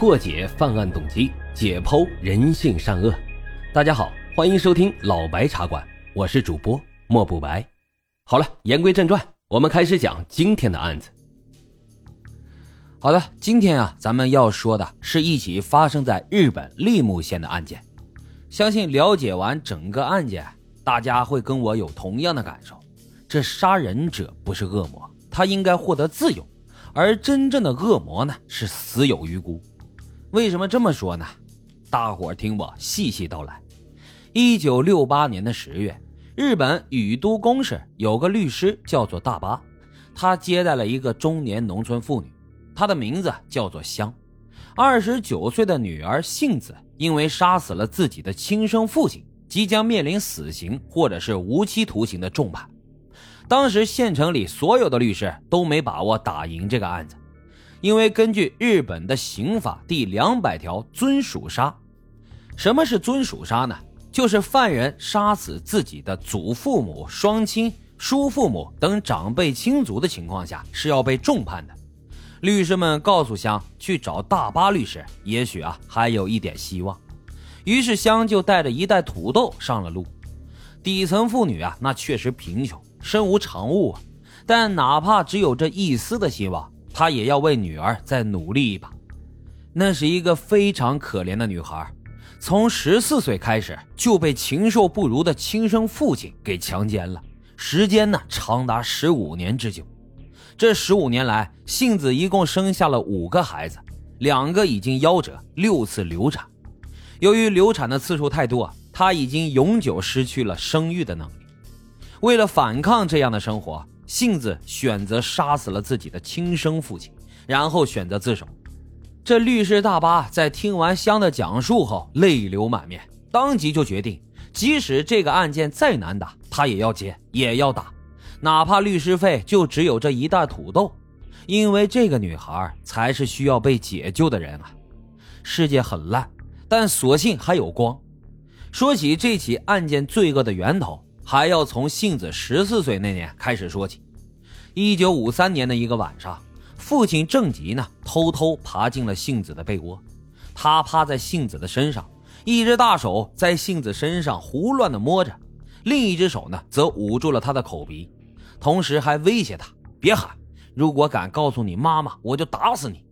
破解犯案动机，解剖人性善恶。大家好，欢迎收听老白茶馆，我是主播莫不白。好了，言归正传，我们开始讲今天的案子。好的，今天啊，咱们要说的是一起发生在日本立木县的案件。相信了解完整个案件，大家会跟我有同样的感受：这杀人者不是恶魔，他应该获得自由。而真正的恶魔呢，是死有余辜。为什么这么说呢？大伙儿听我细细道来。一九六八年的十月，日本宇都宫市有个律师叫做大巴，他接待了一个中年农村妇女，她的名字叫做香。二十九岁的女儿幸子因为杀死了自己的亲生父亲，即将面临死刑或者是无期徒刑的重判。当时县城里所有的律师都没把握打赢这个案子，因为根据日本的刑法第两百条，尊属杀。什么是尊属杀呢？就是犯人杀死自己的祖父母、双亲、叔父母等长辈亲族的情况下，是要被重判的。律师们告诉香去找大巴律师，也许啊还有一点希望。于是香就带着一袋土豆上了路。底层妇女啊，那确实贫穷。身无长物啊，但哪怕只有这一丝的希望，他也要为女儿再努力一把。那是一个非常可怜的女孩，从十四岁开始就被禽兽不如的亲生父亲给强奸了，时间呢长达十五年之久。这十五年来，杏子一共生下了五个孩子，两个已经夭折，六次流产。由于流产的次数太多，她已经永久失去了生育的能力。为了反抗这样的生活，杏子选择杀死了自己的亲生父亲，然后选择自首。这律师大巴在听完香的讲述后，泪流满面，当即就决定，即使这个案件再难打，他也要接，也要打，哪怕律师费就只有这一袋土豆，因为这个女孩才是需要被解救的人啊！世界很烂，但所幸还有光。说起这起案件罪恶的源头。还要从杏子十四岁那年开始说起。一九五三年的一个晚上，父亲郑吉呢偷偷爬进了杏子的被窝，他趴在杏子的身上，一只大手在杏子身上胡乱的摸着，另一只手呢则捂住了她的口鼻，同时还威胁她别喊，如果敢告诉你妈妈，我就打死你。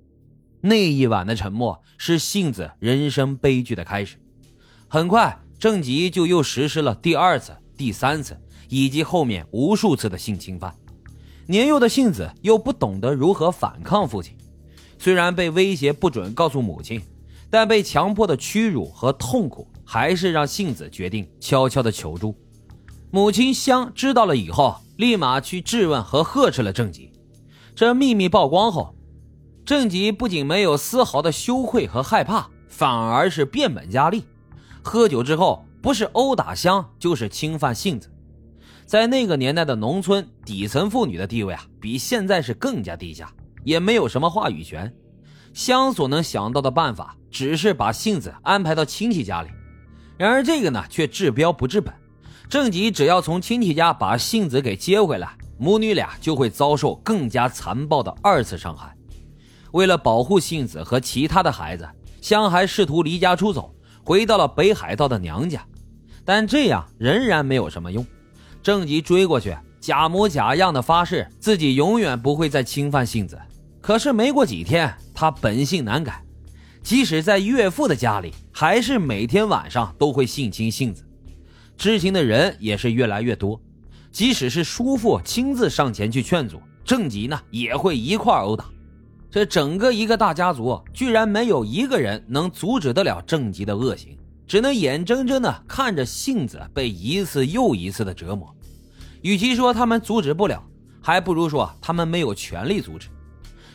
那一晚的沉默是杏子人生悲剧的开始。很快，郑吉就又实施了第二次。第三次，以及后面无数次的性侵犯，年幼的杏子又不懂得如何反抗父亲。虽然被威胁不准告诉母亲，但被强迫的屈辱和痛苦，还是让杏子决定悄悄的求助。母亲香知道了以后，立马去质问和呵斥了郑吉。这秘密曝光后，郑吉不仅没有丝毫的羞愧和害怕，反而是变本加厉。喝酒之后。不是殴打香，就是侵犯性子。在那个年代的农村，底层妇女的地位啊，比现在是更加低下，也没有什么话语权。香所能想到的办法，只是把杏子安排到亲戚家里。然而这个呢，却治标不治本。郑吉只要从亲戚家把杏子给接回来，母女俩就会遭受更加残暴的二次伤害。为了保护杏子和其他的孩子，香还试图离家出走。回到了北海道的娘家，但这样仍然没有什么用。郑吉追过去，假模假样的发誓自己永远不会再侵犯杏子。可是没过几天，他本性难改，即使在岳父的家里，还是每天晚上都会性侵杏子。知情的人也是越来越多，即使是叔父亲自上前去劝阻，郑吉呢也会一块殴打。这整个一个大家族，居然没有一个人能阻止得了郑吉的恶行，只能眼睁睁的看着杏子被一次又一次的折磨。与其说他们阻止不了，还不如说他们没有权利阻止。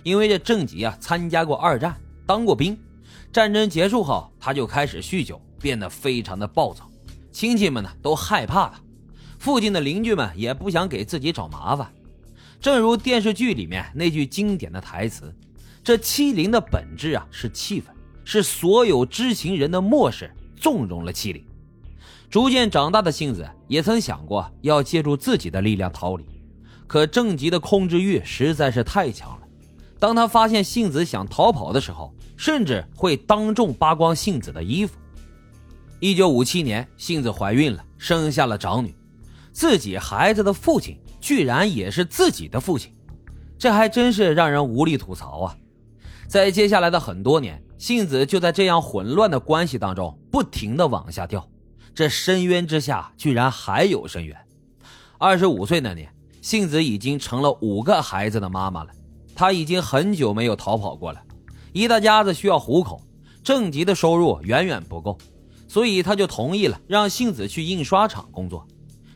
因为这郑吉啊，参加过二战，当过兵，战争结束后他就开始酗酒，变得非常的暴躁，亲戚们呢都害怕他，附近的邻居们也不想给自己找麻烦。正如电视剧里面那句经典的台词：“这欺凌的本质啊是气愤，是所有知情人的漠视纵容了欺凌。”逐渐长大的杏子也曾想过要借助自己的力量逃离，可郑吉的控制欲实在是太强了。当他发现杏子想逃跑的时候，甚至会当众扒光杏子的衣服。一九五七年，杏子怀孕了，生下了长女，自己孩子的父亲居然也是自己的父亲，这还真是让人无力吐槽啊！在接下来的很多年，杏子就在这样混乱的关系当中不停的往下掉，这深渊之下居然还有深渊。二十五岁那年，杏子已经成了五个孩子的妈妈了。她已经很久没有逃跑过了，一大家子需要糊口，正极的收入远远不够，所以他就同意了让杏子去印刷厂工作。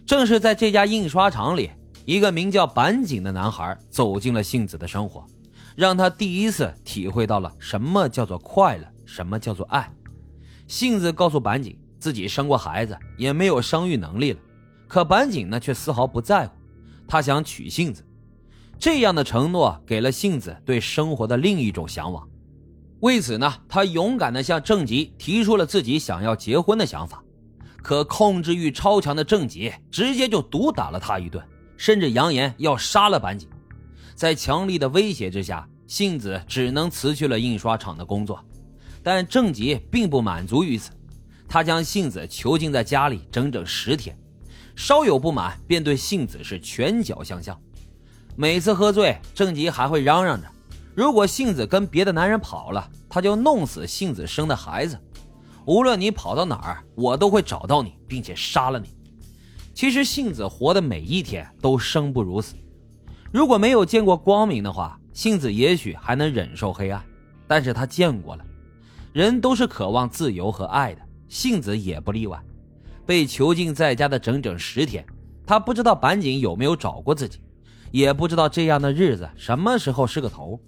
正是在这家印刷厂里，一个名叫板井的男孩走进了杏子的生活，让他第一次体会到了什么叫做快乐，什么叫做爱。杏子告诉板井自己生过孩子，也没有生育能力了，可板井呢却丝毫不在乎，他想娶杏子。这样的承诺给了杏子对生活的另一种向往，为此呢，他勇敢地向郑吉提出了自己想要结婚的想法。可控制欲超强的郑吉直接就毒打了他一顿，甚至扬言要杀了板井。在强力的威胁之下，杏子只能辞去了印刷厂的工作。但郑吉并不满足于此，他将杏子囚禁在家里整整十天，稍有不满便对杏子是拳脚相向。每次喝醉，郑吉还会嚷嚷着：“如果杏子跟别的男人跑了，他就弄死杏子生的孩子。无论你跑到哪儿，我都会找到你，并且杀了你。”其实，杏子活的每一天都生不如死。如果没有见过光明的话，杏子也许还能忍受黑暗。但是他见过了，人都是渴望自由和爱的，杏子也不例外。被囚禁在家的整整十天，他不知道板井有没有找过自己。也不知道这样的日子什么时候是个头。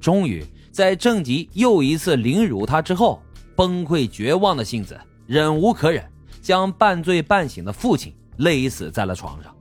终于，在郑吉又一次凌辱他之后，崩溃绝望的杏子忍无可忍，将半醉半醒的父亲勒死在了床上。